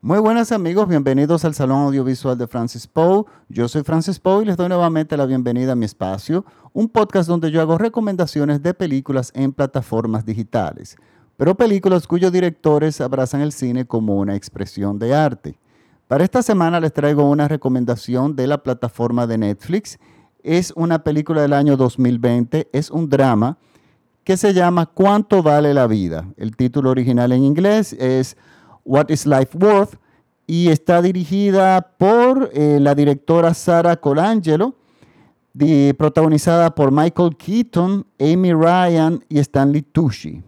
Muy buenas amigos, bienvenidos al Salón Audiovisual de Francis Poe. Yo soy Francis Poe y les doy nuevamente la bienvenida a mi espacio, un podcast donde yo hago recomendaciones de películas en plataformas digitales, pero películas cuyos directores abrazan el cine como una expresión de arte. Para esta semana les traigo una recomendación de la plataforma de Netflix. Es una película del año 2020, es un drama que se llama ¿Cuánto vale la vida? El título original en inglés es What is Life Worth? y está dirigida por eh, la directora Sara Colangelo, protagonizada por Michael Keaton, Amy Ryan y Stanley Tucci.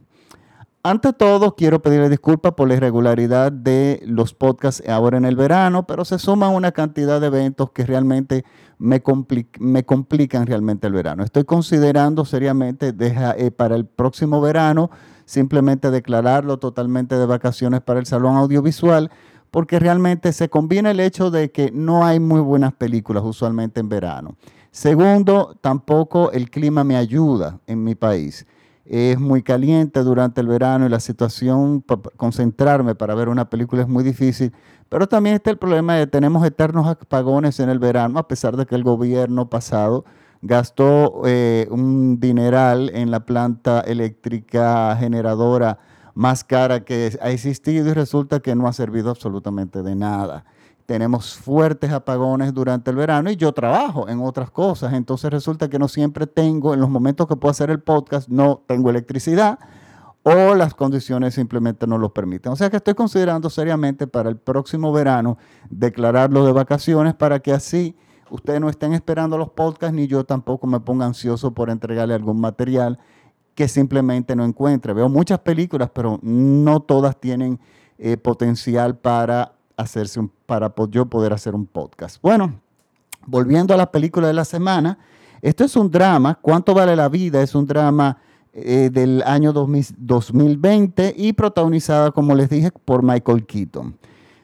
Ante todo, quiero pedirle disculpas por la irregularidad de los podcasts ahora en el verano, pero se suman una cantidad de eventos que realmente me, me complican realmente el verano. Estoy considerando seriamente eh, para el próximo verano simplemente declararlo totalmente de vacaciones para el salón audiovisual, porque realmente se combina el hecho de que no hay muy buenas películas usualmente en verano. Segundo, tampoco el clima me ayuda en mi país es muy caliente durante el verano y la situación, concentrarme para ver una película es muy difícil. Pero también está el problema de que tenemos eternos apagones en el verano, a pesar de que el gobierno pasado gastó eh, un dineral en la planta eléctrica generadora más cara que ha existido y resulta que no ha servido absolutamente de nada tenemos fuertes apagones durante el verano y yo trabajo en otras cosas, entonces resulta que no siempre tengo, en los momentos que puedo hacer el podcast, no tengo electricidad o las condiciones simplemente no lo permiten. O sea que estoy considerando seriamente para el próximo verano declararlo de vacaciones para que así ustedes no estén esperando los podcasts ni yo tampoco me ponga ansioso por entregarle algún material que simplemente no encuentre. Veo muchas películas, pero no todas tienen eh, potencial para hacerse un, para yo poder hacer un podcast. Bueno, volviendo a la película de la semana, esto es un drama, ¿Cuánto vale la vida? Es un drama eh, del año 2020 y protagonizada, como les dije, por Michael Keaton.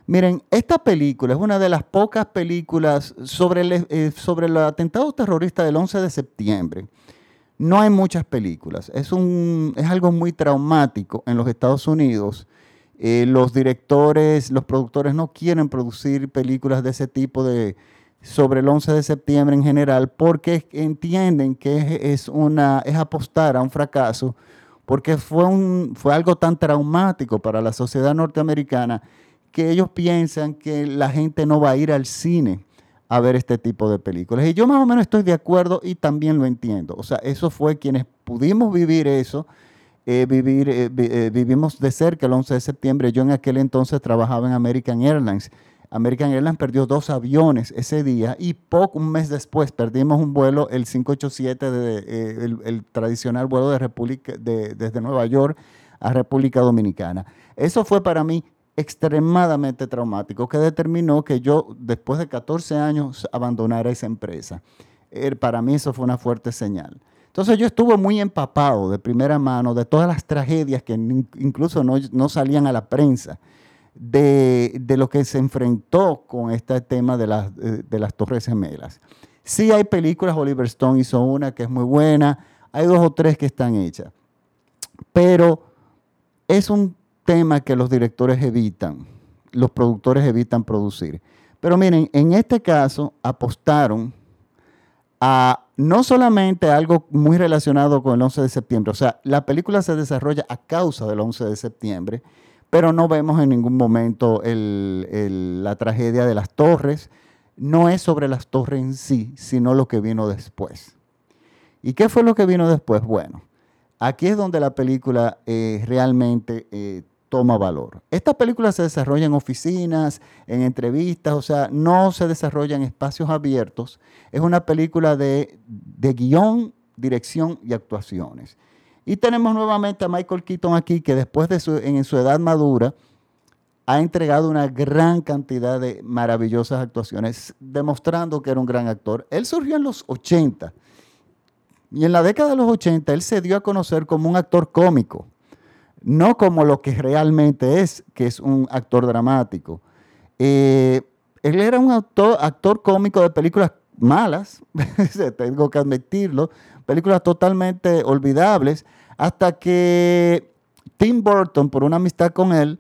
Miren, esta película es una de las pocas películas sobre el, eh, sobre el atentado terrorista del 11 de septiembre. No hay muchas películas. Es, un, es algo muy traumático en los Estados Unidos eh, los directores, los productores no quieren producir películas de ese tipo de sobre el 11 de septiembre en general porque entienden que es, una, es apostar a un fracaso porque fue, un, fue algo tan traumático para la sociedad norteamericana que ellos piensan que la gente no va a ir al cine a ver este tipo de películas. Y yo más o menos estoy de acuerdo y también lo entiendo. O sea, eso fue quienes pudimos vivir eso eh, vivir, eh, eh, vivimos de cerca el 11 de septiembre. Yo en aquel entonces trabajaba en American Airlines. American Airlines perdió dos aviones ese día y poco, un mes después perdimos un vuelo, el 587, de, el, tradicional vuelo de República, de, desde Nueva York a República Dominicana. Eso fue para mí extremadamente traumático, que determinó que yo, después de 14 años, abandonara esa empresa. para mí eso fue una fuerte señal. Entonces yo estuve muy empapado de primera mano de todas las tragedias que incluso no, salían a la prensa, de, lo que se enfrentó con este tema de las, de, las Torres Gemelas. Sí hay películas, Oliver Stone hizo una que es muy buena, hay dos o tres que están hechas, pero es un tema que los directores evitan, los productores evitan producir. Pero miren, en este caso apostaron a no solamente algo muy relacionado con el 11 de septiembre, o sea, la película se desarrolla a causa del 11 de septiembre, pero no vemos en ningún momento la tragedia de las torres. No es sobre las torres en sí, sino lo que vino después. ¿Y qué fue lo que vino después? Bueno, aquí es donde la película eh, realmente eh, toma valor. Esta película se desarrolla en oficinas, en entrevistas, o sea, no se desarrolla en espacios abiertos. Es una película de, guion, dirección y actuaciones. Y tenemos nuevamente a Michael Keaton aquí, que después de su, en su edad madura, ha entregado una gran cantidad de maravillosas actuaciones, demostrando que era un gran actor. Él surgió en los 80. Y en la década de los 80 él se dio a conocer como un actor cómico no como lo que realmente es, que es un actor dramático. Eh, él era un actor, cómico de películas malas, tengo que admitirlo, películas totalmente olvidables, hasta que Tim Burton, por una amistad con él,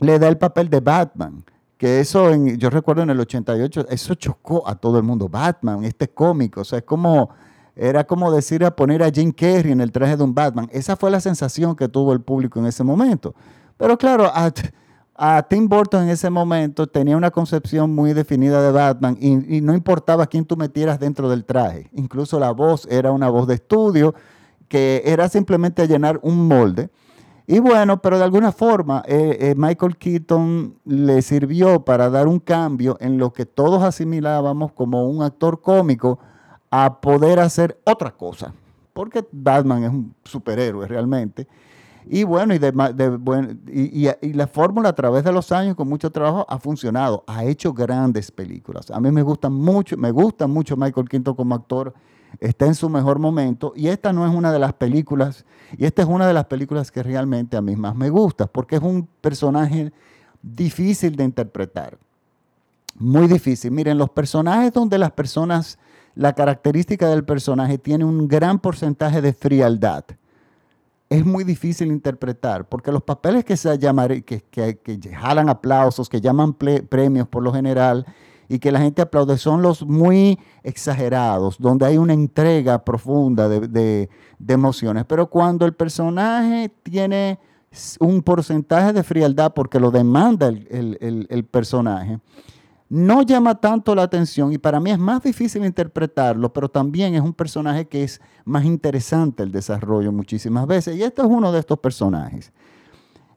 le da el papel de Batman. Que eso, en, yo recuerdo en el 88, eso chocó a todo el mundo. Batman, este cómico, o sea, es como, era como decir a poner a Jim Carrey en el traje de un Batman. Esa fue la sensación que tuvo el público en ese momento. Pero claro, a, Tim Burton en ese momento tenía una concepción muy definida de Batman y, no importaba quién tú metieras dentro del traje. Incluso la voz era una voz de estudio que era simplemente llenar un molde. Y bueno, pero de alguna forma eh, eh, Michael Keaton le sirvió para dar un cambio en lo que todos asimilábamos como un actor cómico a poder hacer otra cosa. Porque Batman es un superhéroe realmente. Y bueno, y, y, y, la fórmula a través de los años con mucho trabajo ha funcionado, ha hecho grandes películas. A mí me gusta mucho, me gusta mucho Michael Keaton como actor está en su mejor momento y esta no es una de las películas, y esta es una de las películas que realmente a mí más me gusta, porque es un personaje difícil de interpretar, muy difícil. Miren, los personajes donde las personas, la característica del personaje tiene un gran porcentaje de frialdad, es muy difícil interpretar, porque los papeles que se llaman, que, que, que jalan aplausos, que llaman premios por lo general, y que la gente aplaude son los muy exagerados, donde hay una entrega profunda de, emociones. Pero cuando el personaje tiene un porcentaje de frialdad porque lo demanda el, personaje, no llama tanto la atención y para mí es más difícil interpretarlo, pero también es un personaje que es más interesante el desarrollo muchísimas veces. Y este es uno de estos personajes.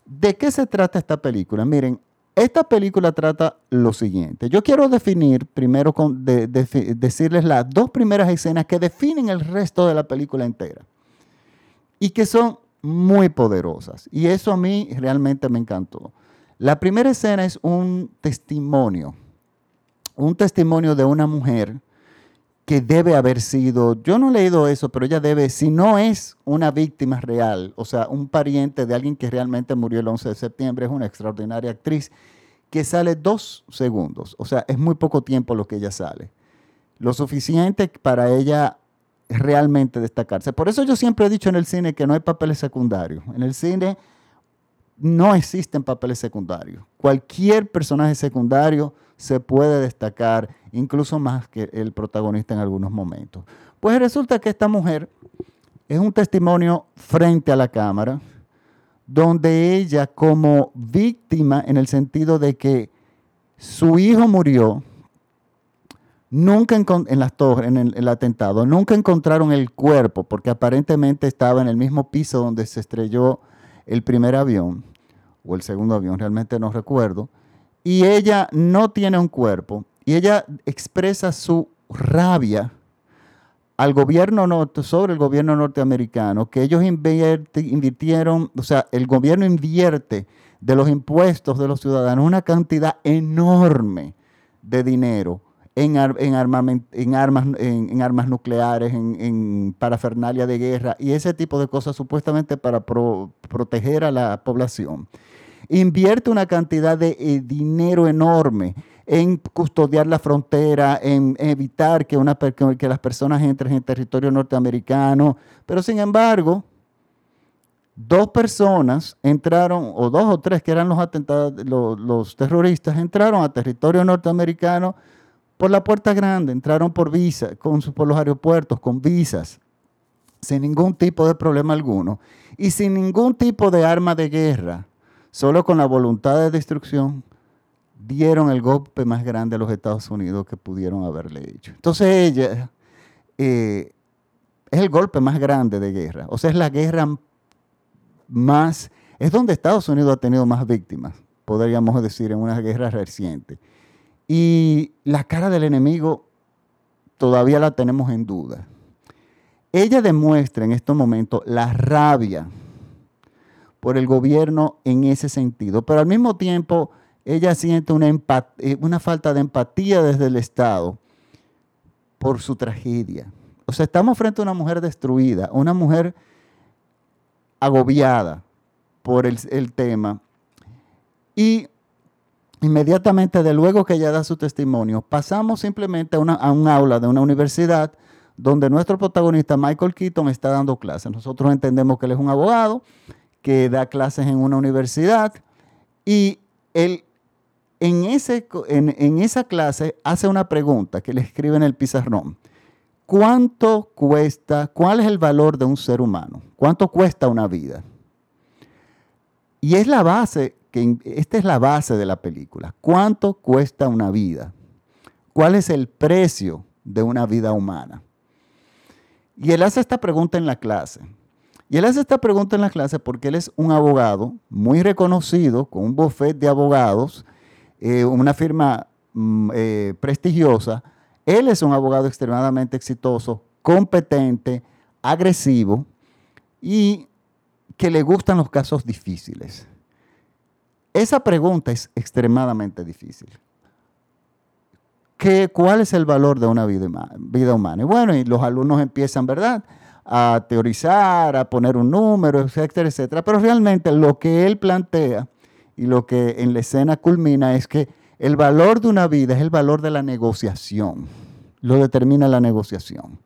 ¿De qué se trata esta película? Miren, esta película trata lo siguiente. Yo quiero definir, primero con, decirles las dos primeras escenas que definen el resto de la película entera y que son muy poderosas. Y eso a mí realmente me encantó. La primera escena es un testimonio, un testimonio de una mujer que debe haber sido, yo no he leído eso, pero ella debe, si no es una víctima real, o sea, un pariente de alguien que realmente murió el 11 de septiembre, es una extraordinaria actriz que sale dos segundos, o sea, es muy poco tiempo lo que ella sale, lo suficiente para ella realmente destacarse. Por eso yo siempre he dicho en el cine que no hay papeles secundarios. En el cine no existen papeles secundarios. Cualquier personaje secundario se puede destacar, incluso más que el protagonista en algunos momentos. Pues resulta que esta mujer es un testimonio frente a la cámara, donde ella como víctima, en el sentido de que su hijo murió, nunca en, las torres, en el, atentado, nunca encontraron el cuerpo, porque aparentemente estaba en el mismo piso donde se estrelló el primer avión, o el segundo avión, realmente no recuerdo, y ella no tiene un cuerpo, y ella expresa su rabia al gobierno norte, sobre el gobierno norteamericano, que ellos invirtieron, o sea, el gobierno invierte de los impuestos de los ciudadanos una cantidad enorme de dinero en, en, armas, en, armas nucleares, en, parafernalia de guerra y ese tipo de cosas supuestamente para proteger a la población. Invierte una cantidad de eh, dinero enorme en custodiar la frontera, en evitar que, las personas entren en territorio norteamericano. Pero sin embargo, dos personas entraron, o dos o tres que eran los atentados, los, terroristas, entraron a territorio norteamericano por la puerta grande, entraron por visa, con, por los aeropuertos, con visas, sin ningún tipo de problema alguno, y sin ningún tipo de arma de guerra, solo con la voluntad de destrucción dieron el golpe más grande a los Estados Unidos que pudieron haberle hecho. Entonces ella eh, es el golpe más grande de guerra. O sea, es la guerra más, es donde Estados Unidos ha tenido más víctimas, podríamos decir, en una guerra reciente. Y la cara del enemigo todavía la tenemos en duda. Ella demuestra en estos momentos la rabia por el gobierno en ese sentido, pero al mismo tiempo ella siente una, eh, una falta de empatía desde el Estado por su tragedia. O sea, estamos frente a una mujer destruida, una mujer agobiada por el, tema. Y inmediatamente, de luego que ella da su testimonio, pasamos simplemente a, a un aula de una universidad donde nuestro protagonista, Michael Keaton, está dando clases. Nosotros entendemos que él es un abogado que da clases en una universidad y él en, ese, en, en esa clase hace una pregunta que le escribe en el pizarrón. ¿Cuánto cuesta, cuál es el valor de un ser humano? ¿Cuánto cuesta una vida? Y es la base, que esta es la base de la película. ¿Cuánto cuesta una vida? ¿Cuál es el precio de una vida humana? Y él hace esta pregunta en la clase. Y él hace esta pregunta en la clase porque él es un abogado muy reconocido, con un buffet de abogados, eh, una firma mm, eh, prestigiosa. Él es un abogado extremadamente exitoso, competente, agresivo y que le gustan los casos difíciles. Esa pregunta es extremadamente difícil. ¿Qué, ¿Cuál es el valor de una vida, vida humana? Y bueno, y los alumnos empiezan, ¿verdad? A teorizar, a poner un número, etcétera, etcétera. Pero realmente lo que él plantea y lo que en la escena culmina es que el valor de una vida es el valor de la negociación. Lo determina la negociación.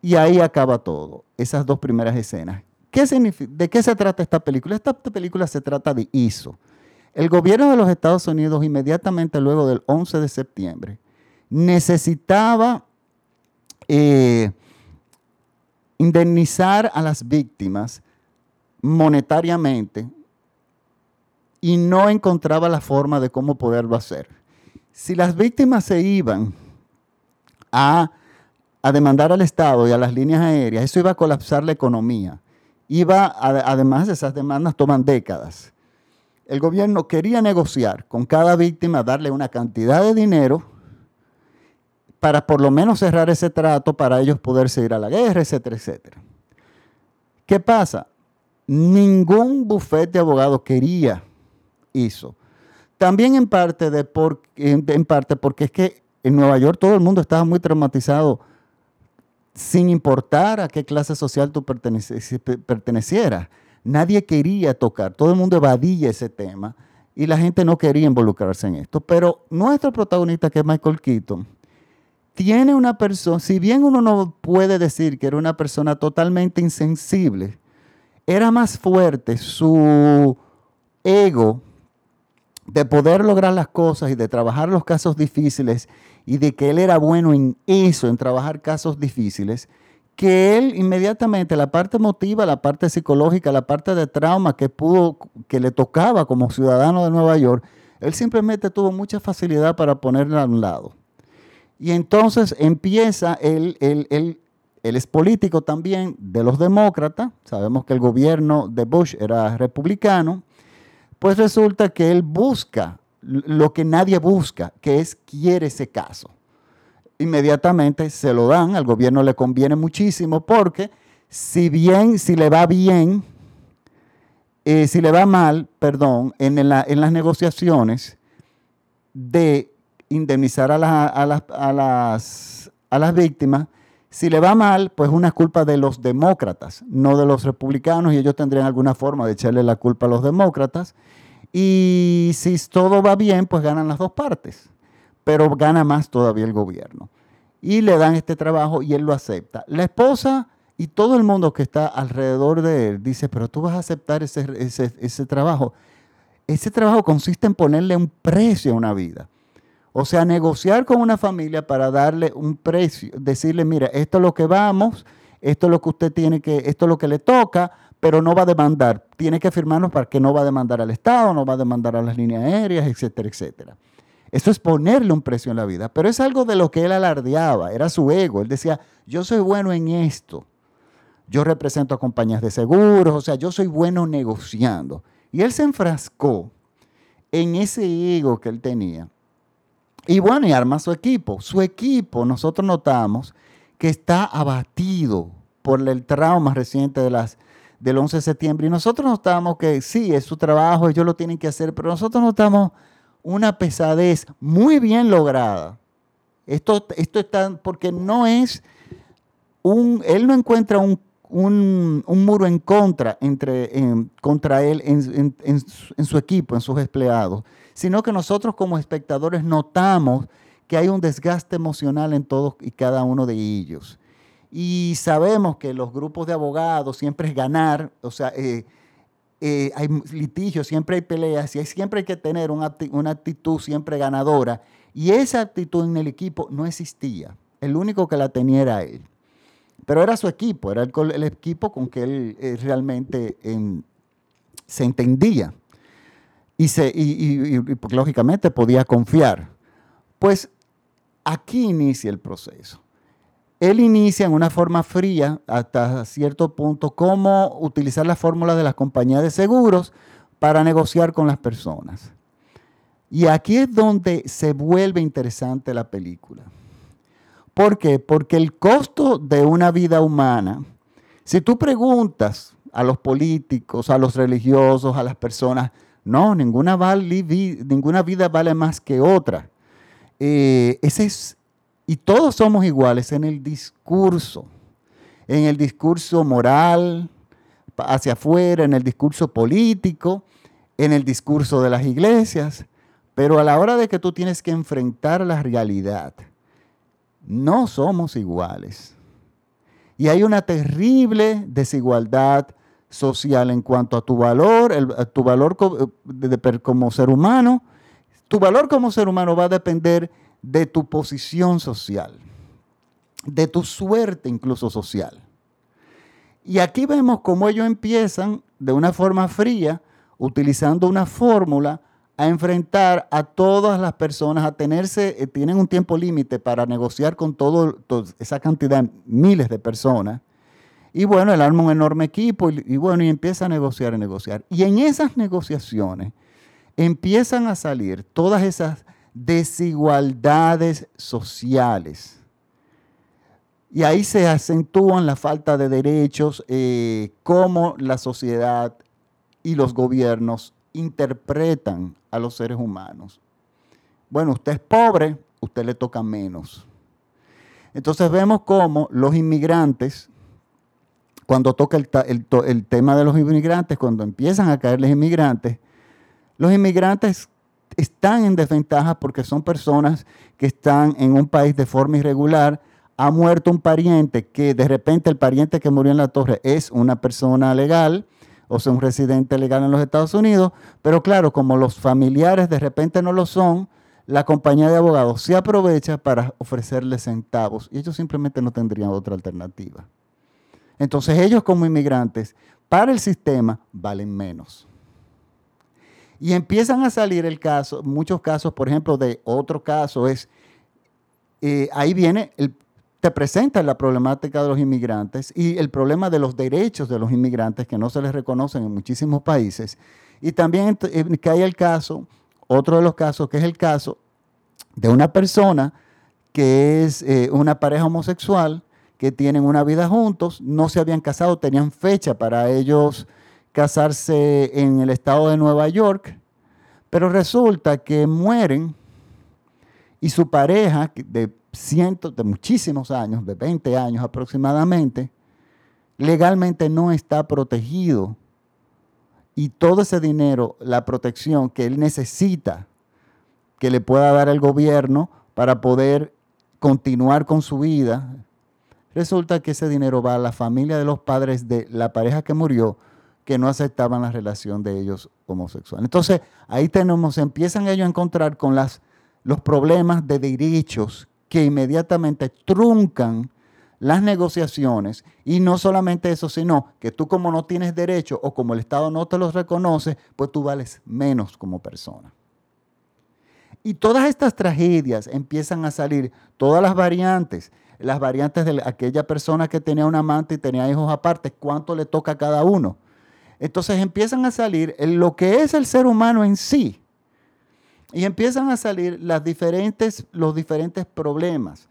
Y ahí acaba todo, esas dos primeras escenas. ¿Qué ¿De qué se trata esta película? Esta película se trata de ISO. El gobierno de los Estados Unidos, inmediatamente luego del 11 de septiembre, necesitaba eh, indemnizar a las víctimas monetariamente y no encontraba la forma de cómo poderlo hacer. Si las víctimas se iban a, demandar al Estado y a las líneas aéreas, eso iba a colapsar la economía. Iba, además, esas demandas toman décadas. El gobierno quería negociar con cada víctima, darle una cantidad de dinero para por lo menos cerrar ese trato para ellos poderse ir a la guerra, etcétera, etcétera. ¿Qué pasa? Ningún bufete de abogados quería eso. También en parte, de por, en parte porque es que en Nueva York todo el mundo estaba muy traumatizado sin importar a qué clase social tú pertenecieras. Nadie quería tocar, todo el mundo evadía ese tema y la gente no quería involucrarse en esto. Pero nuestro protagonista, que es Michael Keaton, tiene una persona, si bien uno no puede decir que era una persona totalmente insensible, era más fuerte su ego de poder lograr las cosas y de trabajar los casos difíciles y de que él era bueno en eso, en trabajar casos difíciles, que él inmediatamente la parte emotiva, la parte psicológica, la parte de trauma que pudo, que le tocaba como ciudadano de Nueva York, él simplemente tuvo mucha facilidad para ponerla a un lado. Y entonces empieza, él, él, es político también de los demócratas, sabemos que el gobierno de Bush era republicano, pues resulta que él busca lo que nadie busca, que es quiere ese caso. Inmediatamente se lo dan, al gobierno le conviene muchísimo porque si bien, si le va bien, eh, si le va mal, perdón, en, en las negociaciones de indemnizar a, las, a, las, a las víctimas. Si le va mal, pues una culpa de los demócratas, no de los republicanos, y ellos tendrían alguna forma de echarle la culpa a los demócratas. Y si todo va bien, pues ganan las dos partes, pero gana más todavía el gobierno. Y le dan este trabajo y él lo acepta. La esposa y todo el mundo que está alrededor de él dice, pero tú vas a aceptar ese, trabajo. Ese trabajo consiste en ponerle un precio a una vida. O sea, negociar con una familia para darle un precio, decirle, mira, esto es lo que vamos, esto es lo que usted tiene que, esto es lo que le toca, pero no va a demandar. Tiene que firmarnos para que no va a demandar al Estado, no va a demandar a las líneas aéreas, etcétera, etcétera. Eso es ponerle un precio en la vida, pero es algo de lo que él alardeaba, era su ego. Él decía, yo soy bueno en esto. Yo represento a compañías de seguros, o sea, yo soy bueno negociando. Y él se enfrascó en ese ego que él tenía y bueno, y arma su equipo. Su equipo, nosotros notamos que está abatido por el trauma reciente de las, del 11 de septiembre. Y nosotros notamos que sí, es su trabajo, ellos lo tienen que hacer, pero nosotros notamos una pesadez muy bien lograda. Esto, esto está, porque no es un, él no encuentra un, muro en contra, entre, contra él en su equipo, en sus empleados sino que nosotros como espectadores notamos que hay un desgaste emocional en todos y cada uno de ellos. Y sabemos que los grupos de abogados siempre es ganar, o sea, eh, eh, hay litigios, siempre hay peleas y siempre hay que tener una, actitud siempre ganadora. Y esa actitud en el equipo no existía. El único que la tenía era él. Pero era su equipo, era el, equipo con que él, eh, realmente em, se entendía. Y, se, y, pues, lógicamente podía confiar. Pues aquí inicia el proceso. Él inicia en una forma fría hasta cierto punto cómo utilizar la fórmula de las compañías de seguros para negociar con las personas. Y aquí es donde se vuelve interesante la película. ¿Por qué? Porque el costo de una vida humana, si tú preguntas a los políticos, a los religiosos, a las personas, no, ninguna, ninguna vida vale más que otra. Eh, ese es, y todos somos iguales en el discurso, en el discurso moral, hacia afuera, en el discurso político, en el discurso de las iglesias, pero a la hora de que tú tienes que enfrentar la realidad, no somos iguales. Y hay una terrible desigualdad social en cuanto a tu valor, tu valor como ser humano. Tu valor como ser humano va a depender de tu posición social, de tu suerte incluso social. Y aquí vemos cómo ellos empiezan de una forma fría, utilizando una fórmula a enfrentar a todas las personas, a tenerse, eh, tienen un tiempo límite para negociar con todo, esa cantidad, miles de personas. Y bueno, él arma un enorme equipo y, bueno, y empieza a negociar y negociar. Y en esas negociaciones empiezan a salir todas esas desigualdades sociales. Y ahí se acentúan la falta de derechos, eh, cómo la sociedad y los gobiernos interpretan a los seres humanos. Bueno, usted es pobre, usted le toca menos. Entonces vemos cómo los inmigrantes, cuando toca el, tema de los inmigrantes, cuando empiezan a caer los inmigrantes, los inmigrantes están en desventaja porque son personas que están en un país de forma irregular. Ha muerto un pariente que de repente el pariente que murió en la torre es una persona legal, o sea, un residente legal en los Estados Unidos, pero claro, como los familiares de repente no lo son, la compañía de abogados se aprovecha para ofrecerles centavos y ellos simplemente no tendrían otra alternativa. Entonces ellos como inmigrantes, para el sistema, valen menos. Y empiezan a salir el caso, muchos casos, por ejemplo, de otro caso es, eh, ahí viene el, te presenta la problemática de los inmigrantes y el problema de los derechos de los inmigrantes que no se les reconocen en muchísimos países. Y también eh, que hay el caso, otro de los casos, que es el caso de una persona que es eh, una pareja homosexual, que tienen una vida juntos, no se habían casado, tenían fecha para ellos casarse en el estado de Nueva York, pero resulta que mueren y su pareja de cientos, de muchísimos años, de 20 años aproximadamente, legalmente no está protegido. Y todo ese dinero, la protección que él necesita, que le pueda dar el gobierno para poder continuar con su vida, resulta que ese dinero va a la familia de los padres de la pareja que murió, que no aceptaban la relación de ellos homosexuales. Entonces, ahí tenemos, empiezan ellos a encontrar con las, los problemas de derechos que inmediatamente truncan las negociaciones y no solamente eso, sino que tú como no tienes derecho o como el Estado no te los reconoce, pues tú vales menos como persona. Y todas estas tragedias empiezan a salir, todas las variantes, las variantes de aquella persona que tenía un amante y tenía hijos aparte, cuánto le toca a cada uno. Entonces empiezan a salir lo que es el ser humano en sí. Y empiezan a salir las diferentes, los diferentes problemas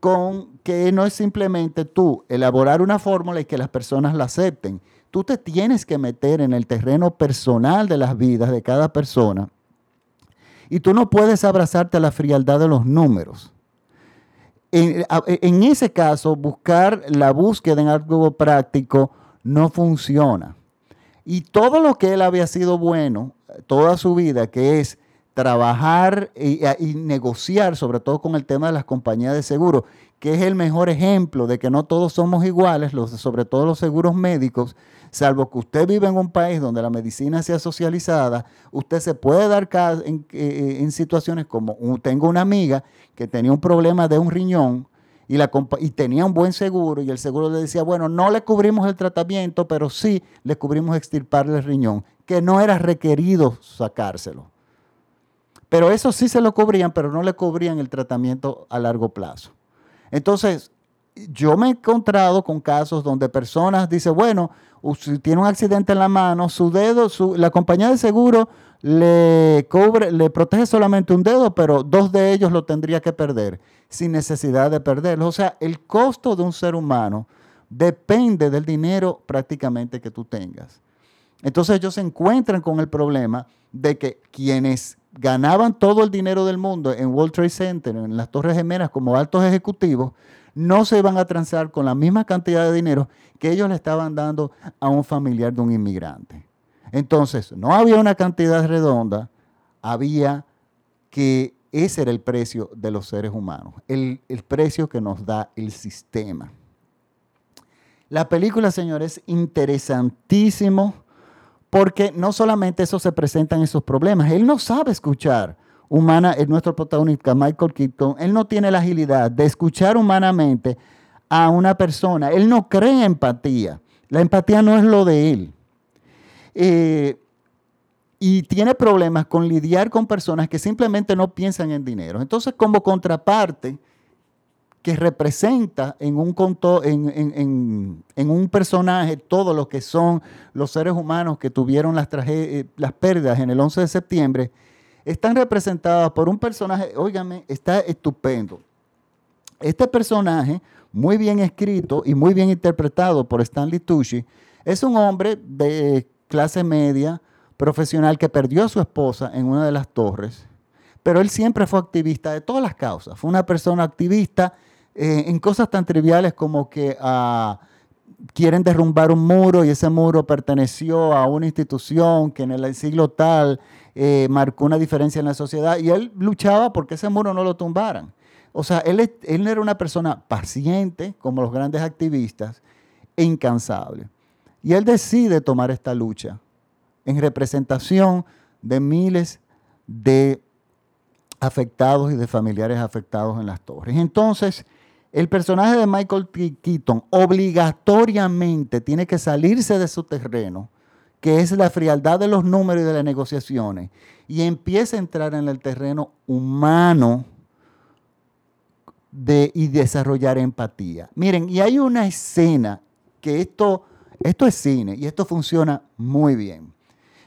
con que no es simplemente tú elaborar una fórmula y que las personas la acepten. Tú te tienes que meter en el terreno personal de las vidas de cada persona. Y tú no puedes abrazarte a la frialdad de los números. En, ese caso, buscar la búsqueda en algo práctico no funciona. Y todo lo que él había sido bueno toda su vida, que es trabajar y, negociar, sobre todo con el tema de las compañías de seguro, que es el mejor ejemplo de que no todos somos iguales, sobre todo los seguros médicos, salvo que usted vive en un país donde la medicina sea socializada, usted se puede dar en, eh, en situaciones como, tengo una amiga que tenía un problema de un riñón, y, y, tenía un buen seguro y el seguro le decía, bueno, no le cubrimos el tratamiento, pero sí le cubrimos extirparle el riñón, que no era requerido sacárselo. Pero eso sí se lo cubrían, pero no le cubrían el tratamiento a largo plazo. Entonces, yo me he encontrado con casos donde personas dicen, bueno, si tiene un accidente en la mano, su dedo, la compañía de seguro le, cubre, le protege solamente un dedo, pero dos de ellos lo tendría que perder sin necesidad de perderlo. O sea, el costo de un ser humano depende del dinero prácticamente que tú tengas. Entonces ellos se encuentran con el problema de que quienes ganaban todo el dinero del mundo en World Trade Center, en las Torres Gemelas como altos ejecutivos, no se iban a transar con la misma cantidad de dinero que ellos le estaban dando a un familiar de un inmigrante. Entonces, no había una cantidad redonda, había que ese era el precio de los seres humanos, el, el precio que nos da el sistema. La película, señores, es interesantísimo porque no solamente eso se presentan esos problemas, él no sabe escuchar humana, es nuestro protagonista, Michael Keaton, él no tiene la agilidad de escuchar humanamente a una persona, él no cree empatía, la empatía no es lo de él. Eh, y tiene problemas con lidiar con personas que simplemente no piensan en dinero. Entonces, como contraparte, que representa en un, en, un personaje todo lo que son los seres humanos que tuvieron las, eh, las pérdidas en el 11 de septiembre, están representadas por un personaje, óigame, está estupendo. Este personaje, muy bien escrito y muy bien interpretado por Stanley Tucci, es un hombre de clase media, profesional, que perdió a su esposa en una de las torres, pero él siempre fue activista de todas las causas. Fue una persona activista eh, en cosas tan triviales como que ah, quieren derrumbar un muro y ese muro perteneció a una institución que en el siglo tal eh, marcó una diferencia en la sociedad y él luchaba porque ese muro no lo tumbaran. O sea, él, él era una persona paciente, como los grandes activistas, e incansable. Y él decide tomar esta lucha en representación de miles de afectados y de familiares afectados en las torres. Entonces, el personaje de Michael Keaton obligatoriamente tiene que salirse de su terreno, que es la frialdad de los números y de las negociaciones, y empieza a entrar en el terreno humano y desarrollar empatía. Miren, y hay una escena que esto, esto es cine y esto funciona muy bien.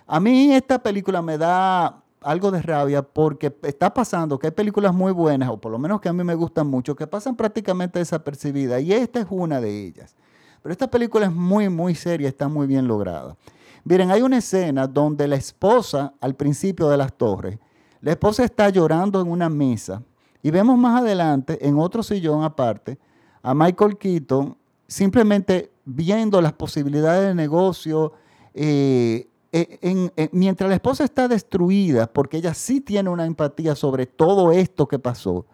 A mí esta película me da algo de rabia porque está pasando que hay películas muy buenas, o por lo menos que a mí me gustan mucho, que pasan prácticamente desapercibidas, y esta es una de ellas. Pero esta película es muy, muy seria, está muy bien lograda. Miren, hay una escena donde la esposa, al principio de las torres, la esposa está llorando en una mesa, y vemos más adelante, en otro sillón aparte, a Michael Keaton simplemente viendo las posibilidades de negocio, eh, eh, mientras la esposa está destruida, porque ella sí tiene una empatía sobre todo esto que pasó,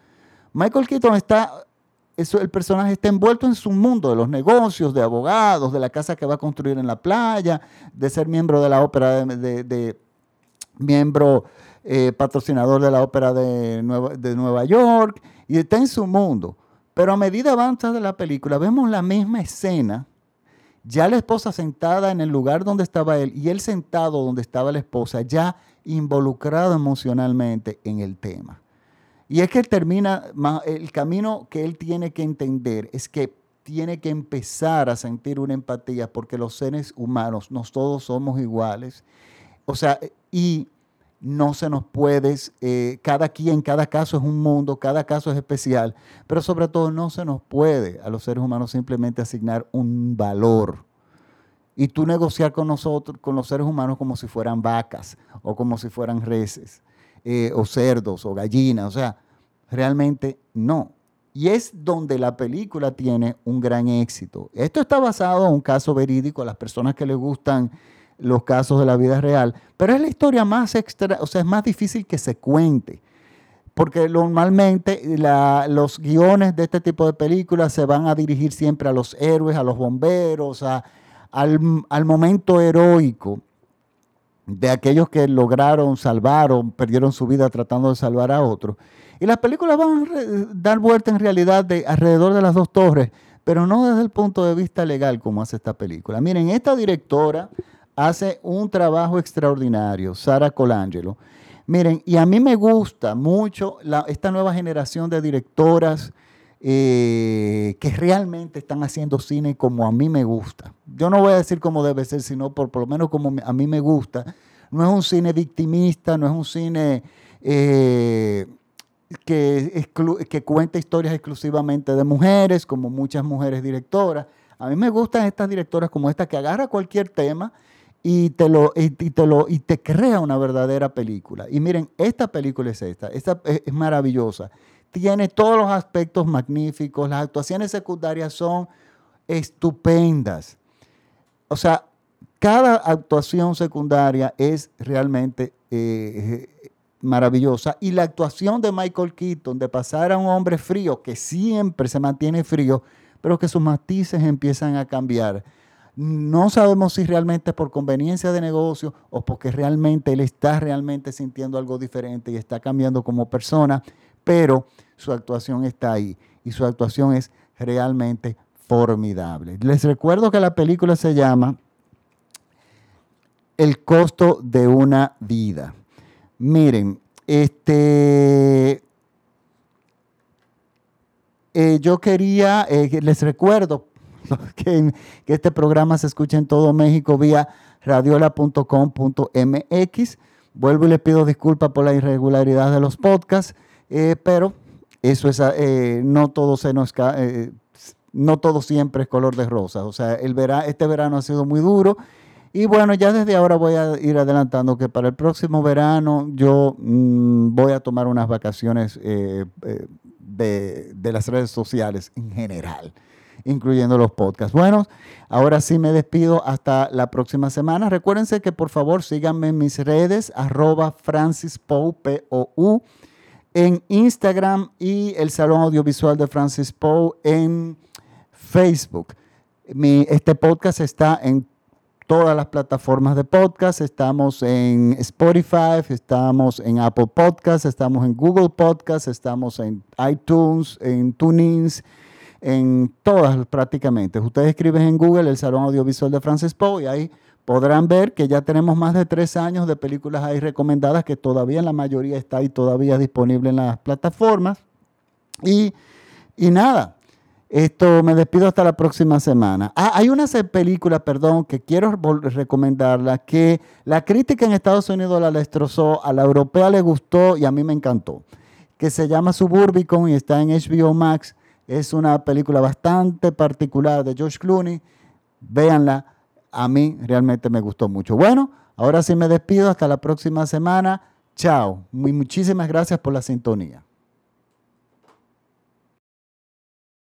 Michael Keaton está, eso, el personaje está envuelto en su mundo de los negocios, de abogados, de la casa que va a construir en la playa, de ser miembro de la ópera, de, miembro eh, patrocinador de la ópera de Nueva, de Nueva York, y está en su mundo. Pero a medida avanza de la película, vemos la misma escena ya la esposa sentada en el lugar donde estaba él y él sentado donde estaba la esposa, ya involucrado emocionalmente en el tema. Y es que él termina, el camino que él tiene que entender es que tiene que empezar a sentir una empatía porque los seres humanos, no todos somos iguales. O sea, y no se nos puede, eh, cada quien, cada caso es un mundo, cada caso es especial, pero sobre todo no se nos puede a los seres humanos simplemente asignar un valor. Y tú negociar con nosotros, con los seres humanos como si fueran vacas o como si fueran reses eh, o cerdos o gallinas, o sea, realmente no. Y es donde la película tiene un gran éxito. Esto está basado en un caso verídico, a las personas que les gustan los casos de la vida real, pero es la historia más extra, o sea, es más difícil que se cuente, porque normalmente los guiones de este tipo de películas se van a dirigir siempre a los héroes, a los bomberos, a, al, momento heroico de aquellos que lograron salvar o perdieron su vida tratando de salvar a otros. Y las películas van a dar vuelta en realidad de alrededor de las dos torres, pero no desde el punto de vista legal como hace esta película. Miren, esta directora hace un trabajo extraordinario, Sara Colangelo. Miren, y a mí me gusta mucho esta nueva generación de directoras eh, que realmente están haciendo cine como a mí me gusta. Yo no voy a decir cómo debe ser, sino por, por lo menos como a mí me gusta. No es un cine victimista, no es un cine eh, que, que cuenta historias exclusivamente de mujeres, como muchas mujeres directoras. A mí me gustan estas directoras como esta que agarra cualquier tema y te, lo, y, te lo, y te crea una verdadera película. Y miren, esta película es esta, esta es, maravillosa. Tiene todos los aspectos magníficos, las actuaciones secundarias son estupendas. O sea, cada actuación secundaria es realmente eh, maravillosa. Y la actuación de Michael Keaton, de pasar a un hombre frío, que siempre se mantiene frío, pero que sus matices empiezan a cambiar. No sabemos si realmente es por conveniencia de negocio o porque realmente él está realmente sintiendo algo diferente y está cambiando como persona, pero su actuación está ahí y su actuación es realmente formidable. Les recuerdo que la película se llama El costo de una vida. Miren, este, eh, yo quería, eh, les recuerdo que, este programa se escucha en todo México vía radiola.com.mx. Vuelvo y les pido disculpas por la irregularidad de los podcasts, eh, pero eso es, no todo se nos no todo siempre es color de rosa. O sea, el este verano ha sido muy duro y bueno, ya desde ahora voy a ir adelantando que para el próximo verano yo mm, voy a tomar unas vacaciones eh, eh, de, las redes sociales en general, incluyendo los podcasts. Bueno, ahora sí me despido hasta la próxima semana. Recuérdense que por favor síganme en mis redes, arroba Francis P-O-U, en Instagram y el Salón Audiovisual de Francis Poe en Facebook. Este podcast está en todas las plataformas de podcast. Estamos en Spotify, estamos en Apple Podcasts, estamos en Google Podcasts, estamos en iTunes, en TuneIn, en todas prácticamente. Ustedes escriben en Google el Salón Audiovisual de Francis Poe y ahí podrán ver que ya tenemos más de tres años de películas ahí recomendadas que todavía la mayoría está ahí todavía disponible en las plataformas. Y, y nada, esto, me despido hasta la próxima semana. Ah, hay una película, perdón, que quiero recomendarla, que la crítica en Estados Unidos la destrozó, a la europea le gustó y a mí me encantó, que se llama Suburbicon y está en HBO Max. Es una película bastante particular de George Clooney. Véanla, a mí realmente me gustó mucho. Bueno, ahora sí me despido, hasta la próxima semana. Chao. Muy, muchísimas gracias por la sintonía.